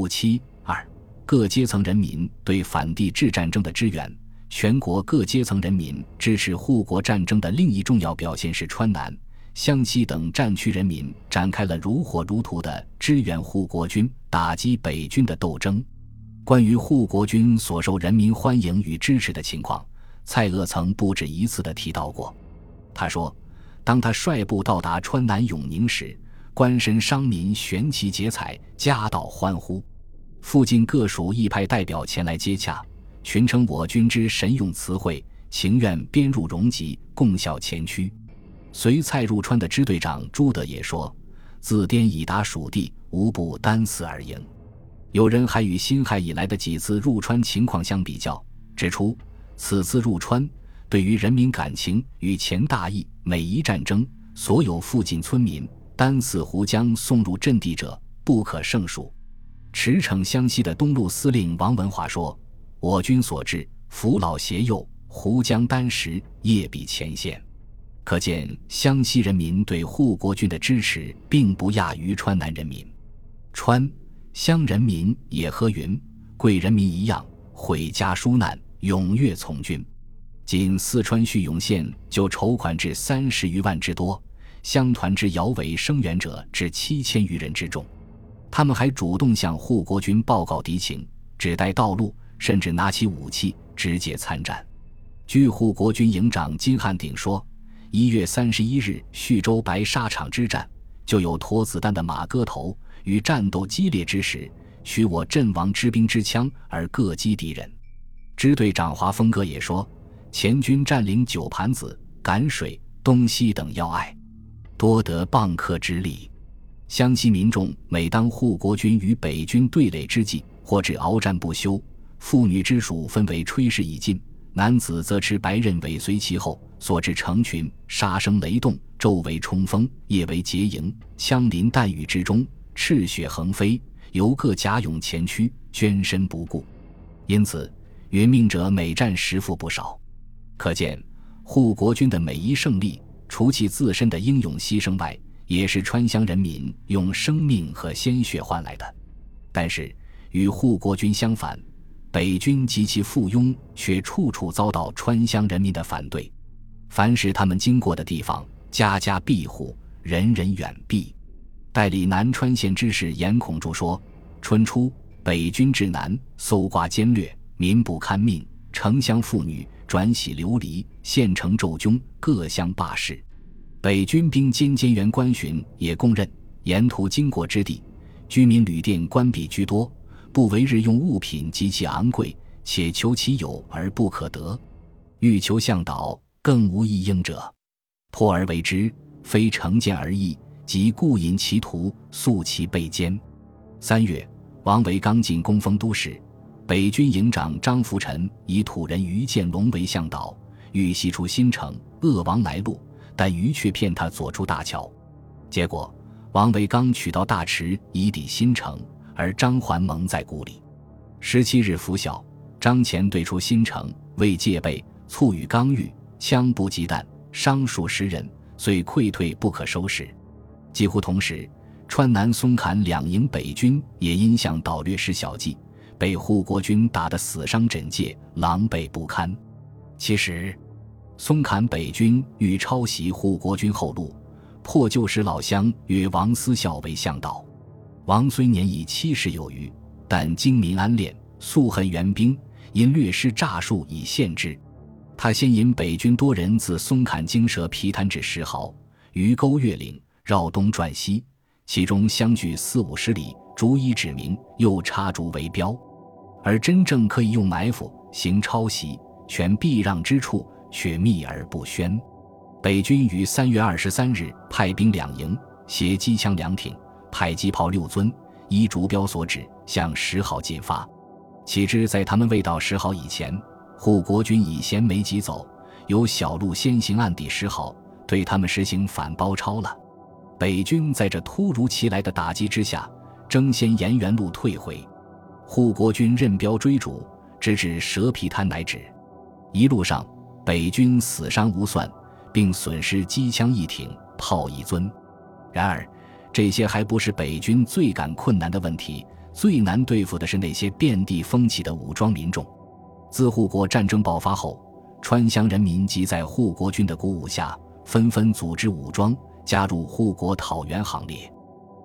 五七二，各阶层人民对反帝制战争的支援。全国各阶层人民支持护国战争的另一重要表现是，川南、湘西等战区人民展开了如火如荼的支援护国军、打击北军的斗争。关于护国军所受人民欢迎与支持的情况，蔡锷曾不止一次的提到过。他说：“当他率部到达川南永宁时，官绅商民悬旗结彩，夹道欢呼。附近各属亦派代表前来接洽。”群称我军之神勇词汇，情愿编入戎籍，共效前驱。随蔡入川的支队长朱德也说：“自滇已达蜀地，无不单死而营。”有人还与辛亥以来的几次入川情况相比较，指出此次入川对于人民感情与前大义，每一战争，所有附近村民单似湖江送入阵地者不可胜数。驰骋湘西的东路司令王文华说。我军所至，扶老携幼，湖江丹石，夜比前线。可见湘西人民对护国军的支持，并不亚于川南人民。川湘人民也和云贵人民一样，毁家纾难，踊跃从军。仅四川叙永县就筹款至三十余万之多，乡团之摇尾声援者至七千余人之众。他们还主动向护国军报告敌情，指代道路。甚至拿起武器直接参战。据护国军营长金汉鼎说，一月三十一日徐州白沙场之战，就有脱子弹的马戈头，与战斗激烈之时，取我阵亡之兵之枪而各击敌人。支队长华峰哥也说，前军占领九盘子、赶水、东西等要隘，多得蚌壳之力。湘西民众每当护国军与北军对垒之际，或至鏖战不休。妇女之属分为炊事已尽，男子则持白刃尾随其后，所至成群，杀声雷动，昼为冲锋，夜为劫营，枪林弹雨之中，赤血横飞，由各甲勇前驱，捐身不顾。因此，殒命者每战十负不少。可见，护国军的每一胜利，除其自身的英勇牺牲外，也是川湘人民用生命和鲜血换来的。但是，与护国军相反。北军及其附庸却处处遭到川湘人民的反对，凡是他们经过的地方，家家闭户，人人远避。代理南川县知事严孔柱说：“春初，北军至南，搜刮奸掠，民不堪命，城乡妇女转徙流离，县城骤凶，各乡罢市。北军兵兼监员官巡也供认，沿途经过之地，居民旅店关闭居多。”不为日用物品极其昂贵，且求其有而不可得，欲求向导更无一应者，破而为之，非成见而易，即故引其徒，速其被歼。三月，王维刚进攻丰都时，北军营长张福臣以土人于建龙为向导，欲西出新城，鄂王来路，但于却骗他左出大桥，结果王维刚取到大池以抵新城。而张环蒙在鼓里。十七日拂晓，张骞对出新城，为戒备，促与刚遇，枪不及弹，伤数十人，遂溃退不可收拾。几乎同时，川南松坎两营北军也因向导略施小计，被护国军打得死伤枕藉，狼狈不堪。其实，松坎北军欲抄袭护国军后路，破旧时老乡约王思孝为向导。王虽年已七十有余，但精明安练，素恨援兵，因略施诈术以限之。他先引北军多人自松坎经蛇皮滩至石壕，鱼沟越岭，绕东转西，其中相距四五十里，逐一指明，又插竹为标。而真正可以用埋伏行抄袭、全避让之处，却秘而不宣。北军于三月二十三日派兵两营，携机枪两挺。迫击炮六尊，依竹标所指向十号进发。岂知在他们未到十号以前，护国军已衔枚疾走，由小路先行，暗抵十号，对他们实行反包抄了。北军在这突如其来的打击之下，争先沿原路退回。护国军任标追逐，直至蛇皮滩乃止。一路上，北军死伤无算，并损失机枪一挺，炮一尊。然而。这些还不是北军最感困难的问题，最难对付的是那些遍地风起的武装民众。自护国战争爆发后，川湘人民即在护国军的鼓舞下，纷纷组织武装，加入护国讨袁行列。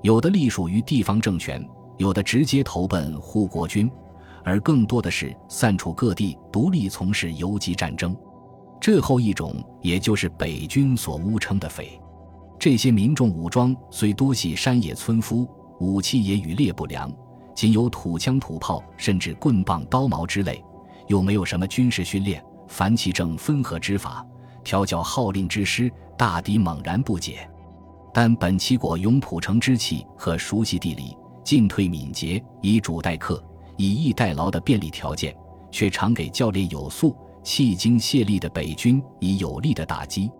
有的隶属于地方政权，有的直接投奔护国军，而更多的是散处各地，独立从事游击战争。这后一种，也就是北军所污称的匪。这些民众武装虽多系山野村夫，武器也与劣不良。仅有土枪土炮，甚至棍棒刀矛之类，又没有什么军事训练。凡其正分合之法，调教号令之师，大抵猛然不解。但本齐国勇普城之气和熟悉地理、进退敏捷、以主待客、以逸待劳的便利条件，却常给教练有素、弃精泄力的北军以有力的打击。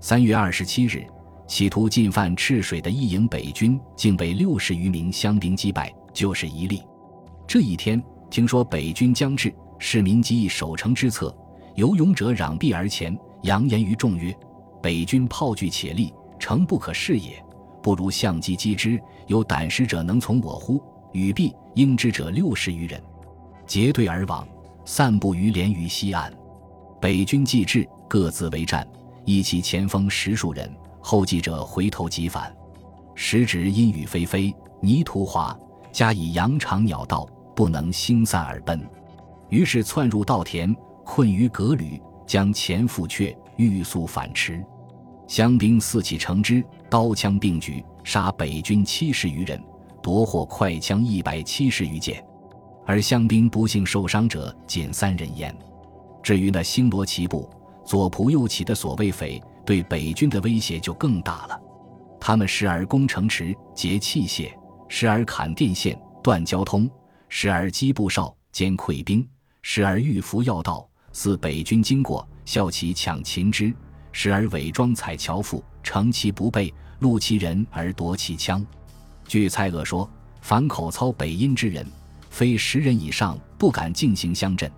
三月二十七日，企图进犯赤水的一营北军，竟被六十余名乡兵击败。就是一例。这一天，听说北军将至，市民即以守城之策，有勇者攘臂而前，扬言于众曰：“北军炮具且利，城不可视也，不如相机击之。有胆识者能从我乎？”语毕，应之者六十余人，结队而往，散布于连于西岸。北军既至，各自为战，一其前锋十数人，后继者回头即返。时值阴雨霏霏，泥土滑。加以羊肠鸟道，不能星散而奔，于是窜入稻田，困于革履，将前复却，欲速反驰。乡兵四起成之，刀枪并举，杀北军七十余人，夺获快枪一百七十余件，而乡兵不幸受伤者仅三人焉。至于那星罗棋布、左仆右骑的所谓匪，对北军的威胁就更大了。他们时而攻城池，劫器械。时而砍电线断交通，时而击布哨兼溃兵，时而御伏要道，似北军经过，笑其抢秦之；时而伪装采樵夫，乘其不备，戮其人而夺其枪。据蔡锷说，凡口操北阴之人，非十人以上不敢进行乡镇。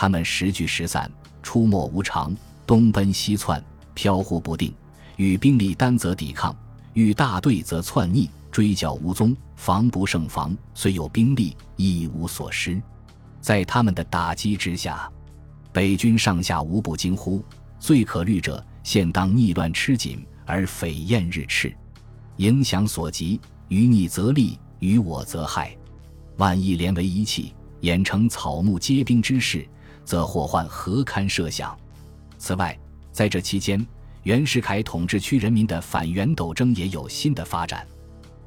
他们时聚时散，出没无常，东奔西窜，飘忽不定。与兵力单则抵抗，遇大队则窜逆。追剿无踪，防不胜防，虽有兵力，一无所失。在他们的打击之下，北军上下无不惊呼：最可虑者，现当逆乱吃紧，而匪厌日炽，影响所及，于逆则利，于我则害。万一连为一气，演成草木皆兵之势，则祸患何堪设想？此外，在这期间，袁世凯统治区人民的反袁斗争也有新的发展。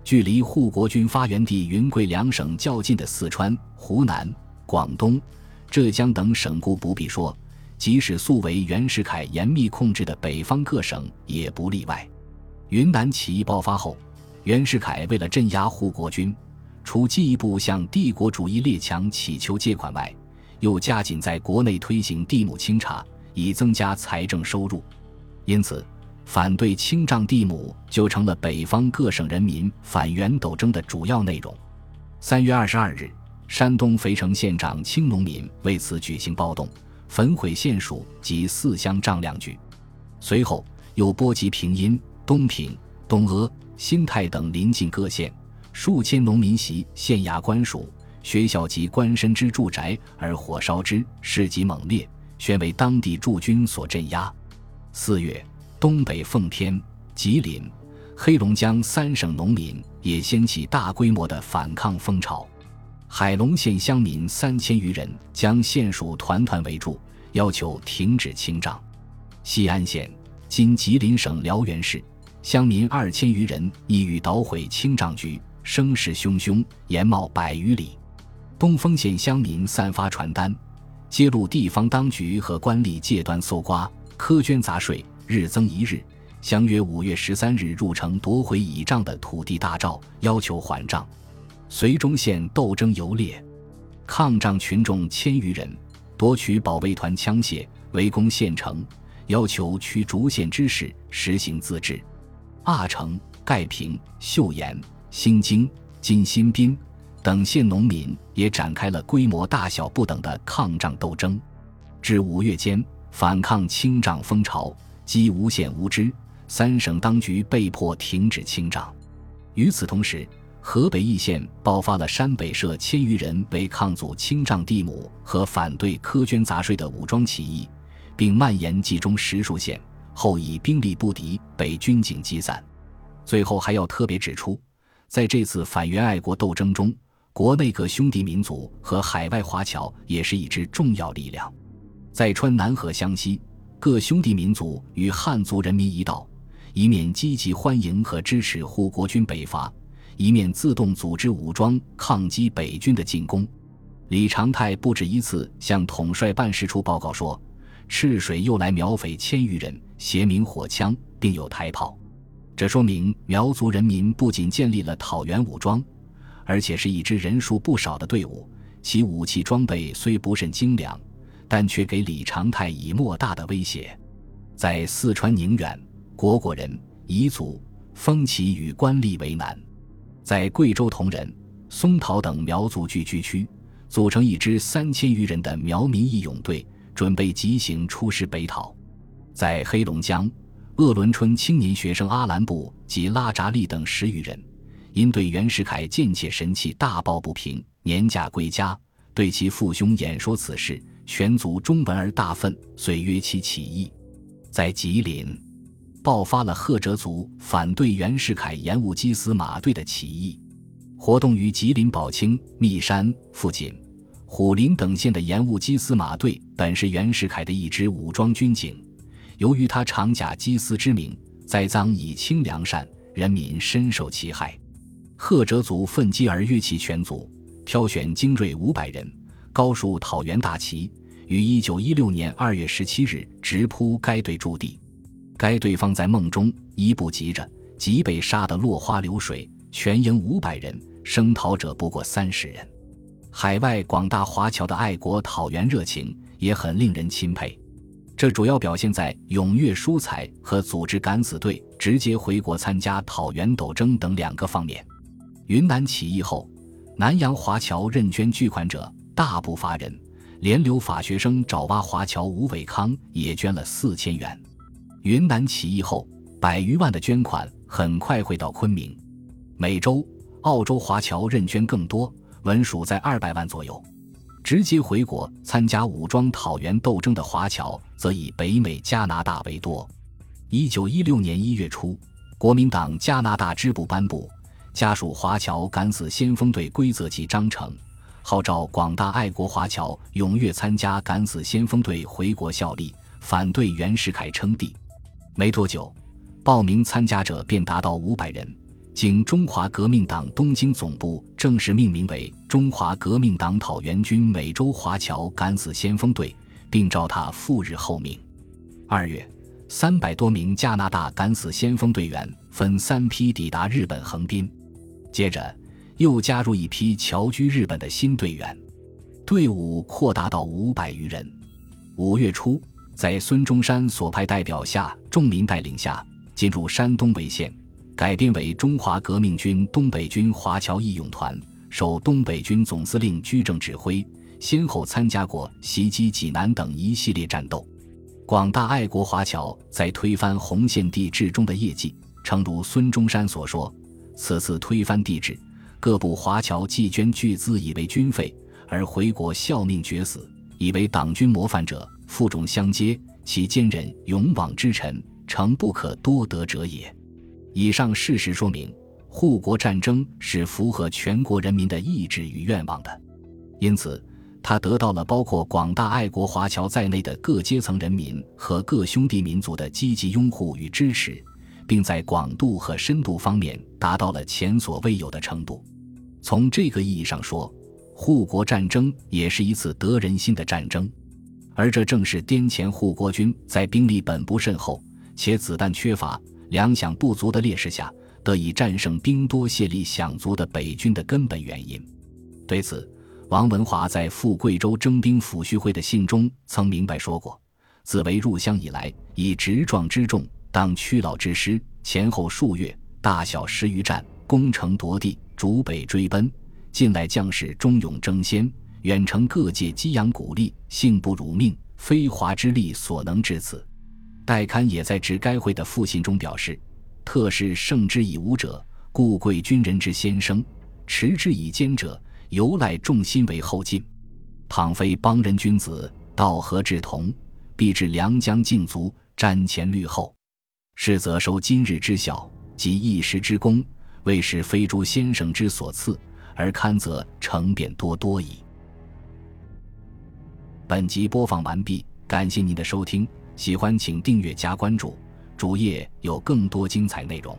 距离护国军发源地云贵两省较近的四川、湖南、广东、浙江等省故不必说，即使素为袁世凯严密控制的北方各省也不例外。云南起义爆发后，袁世凯为了镇压护国军，除进一步向帝国主义列强乞求借款外，又加紧在国内推行地亩清查，以增加财政收入。因此。反对清账地亩就成了北方各省人民反袁斗争的主要内容。三月二十二日，山东肥城县长青农民为此举行暴动，焚毁县署及四乡丈量局。随后又波及平阴、东平、东阿、新泰等邻近各县，数千农民袭县衙官署、学校及官绅之住宅而火烧之，事极猛烈，宣为当地驻军所镇压。四月。东北奉天、吉林、黑龙江三省农民也掀起大规模的反抗风潮，海龙县乡民三千余人将县署团团围住，要求停止清账。西安县（今吉林省辽源市）乡民二千余人意欲捣毁清账局，声势汹汹，延冒百余里。东丰县乡民散发传单，揭露地方当局和官吏借端搜刮、苛捐杂税。日增一日，相约五月十三日入城夺回倚仗的土地大诏，要求还账。绥中县斗争游烈，抗仗群众千余人夺取保卫团枪械，围攻县城，要求驱逐县知事实行自治。阿城、盖平、岫岩、新京、金新宾等县农民也展开了规模大小不等的抗仗斗争。至五月间，反抗清账风潮。积无限无知，三省当局被迫停止清账。与此同时，河北易县爆发了山北社千余人为抗阻清丈地亩和反对苛捐杂税的武装起义，并蔓延冀中十数县，后以兵力不敌，被军警击散。最后还要特别指出，在这次反袁爱国斗争中，国内各兄弟民族和海外华侨也是一支重要力量。在川南和湘西，各兄弟民族与汉族人民一道，一面积极欢迎和支持护国军北伐。一面自动组织武装抗击北军的进攻，李长泰不止一次向统帅办事处报告说，赤水又来苗匪千余人，携明火枪，并有抬炮。这说明苗族人民不仅建立了讨袁武装，而且是一支人数不少的队伍。其武器装备虽不甚精良，但却给李长泰以莫大的威胁。在四川宁远，果果人、彝族、风旗与官吏为难。在贵州铜仁、松桃等苗族聚居区，组成一支三千余人的苗民义勇队，准备急行出师北讨。在黑龙江鄂伦春青年学生阿兰布及拉扎利等十余人，因对袁世凯贱妾神器大抱不平，年假归家，对其父兄演说此事，全族中闻而大愤，遂约其起义。在吉林。爆发了赫哲族反对袁世凯延误缉司马队的起义，活动于吉林宝清、密山附近、虎林等县的延误缉司马队，本是袁世凯的一支武装军警。由于他常假缉司之名，栽赃以清良善，人民深受其害。赫哲族奋击而约其全族，挑选精锐五百人，高竖讨袁大旗，于一九一六年二月十七日直扑该队驻地。该队方在梦中一步急着，即被杀得落花流水。全营五百人，生逃者不过三十人。海外广大华侨的爱国讨袁热情也很令人钦佩。这主要表现在踊跃疏财和组织敢死队直接回国参加讨袁斗争等两个方面。云南起义后，南洋华侨认捐巨款者大不乏人，连留法学生爪哇华侨吴伟康也捐了四千元。云南起义后，百余万的捐款很快会到昆明。美洲、澳洲华侨认捐更多，文属在二百万左右。直接回国参加武装讨袁斗争的华侨则以北美、加拿大为多。一九一六年一月初，国民党加拿大支部颁布《家属华侨敢死先锋队规则及章程》，号召广大爱国华侨踊跃参加敢死先锋队回国效力，反对袁世凯称帝。没多久，报名参加者便达到五百人。经中华革命党东京总部正式命名为“中华革命党讨袁军美洲华侨敢死先锋队”，并召他赴日候命。二月，三百多名加拿大敢死先锋队员分三批抵达日本横滨，接着又加入一批侨居日本的新队员，队伍扩大到五百余人。五月初。在孙中山所派代表下，众民带领下进入山东潍县，改编为中华革命军东北军华侨义勇团，受东北军总司令居正指挥，先后参加过袭击济南等一系列战斗。广大爱国华侨在推翻洪宪帝制中的业绩，诚如孙中山所说：“此次推翻帝制，各部华侨既捐巨资以为军费，而回国效命绝死，以为党军模范者。”负重相接，其坚忍勇往之臣，诚不可多得者也。以上事实说明，护国战争是符合全国人民的意志与愿望的，因此，他得到了包括广大爱国华侨在内的各阶层人民和各兄弟民族的积极拥护与支持，并在广度和深度方面达到了前所未有的程度。从这个意义上说，护国战争也是一次得人心的战争。而这正是滇黔护国军在兵力本不甚厚且子弹缺乏、粮饷不足的劣势下，得以战胜兵多械力饷足的北军的根本原因。对此，王文华在赴贵州征兵抚恤会的信中曾明白说过：“自为入乡以来，以直壮之众，当屈老之师，前后数月，大小十余战，攻城夺地，逐北追奔。近来将士忠勇争先。”远程各界激扬鼓励，幸不辱命，非华之力所能至此。戴堪也在致该会的复信中表示：“特是胜之以武者，故贵军人之先生，持之以坚者，由赖众心为后进。倘非邦人君子，道合志同，必至良将尽卒，战前虑后。是则收今日之小，及一时之功，未是非诸先生之所赐，而堪则成变多多矣。本集播放完毕，感谢您的收听，喜欢请订阅加关注，主页有更多精彩内容。